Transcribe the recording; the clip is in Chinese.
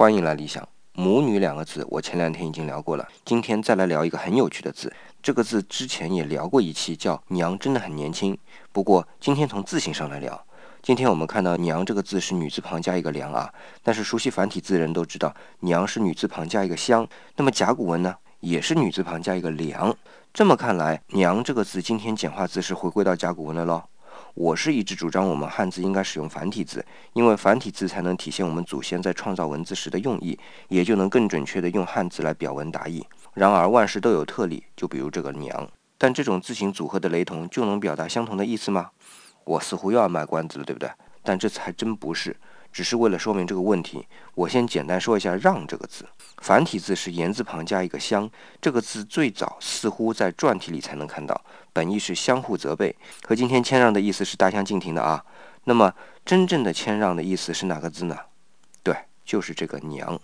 欢迎来理想。母女两个字，我前两天已经聊过了，今天再来聊一个很有趣的字。这个字之前也聊过一期，叫娘，真的很年轻。不过今天从字形上来聊。今天我们看到娘这个字是女字旁加一个良啊，但是熟悉繁体字的人都知道，娘是女字旁加一个香。那么甲骨文呢，也是女字旁加一个良。这么看来，娘这个字今天简化字是回归到甲骨文了喽。我是一直主张我们汉字应该使用繁体字，因为繁体字才能体现我们祖先在创造文字时的用意，也就能更准确地用汉字来表文达意。然而万事都有特例，就比如这个“娘”，但这种字形组合的雷同就能表达相同的意思吗？我似乎又要卖关子了，对不对？但这次还真不是。只是为了说明这个问题，我先简单说一下“让”这个字。繁体字是言字旁加一个“相”，这个字最早似乎在篆体里才能看到，本意是相互责备，和今天谦让的意思是大相径庭的啊。那么真正的谦让的意思是哪个字呢？对，就是这个“娘”。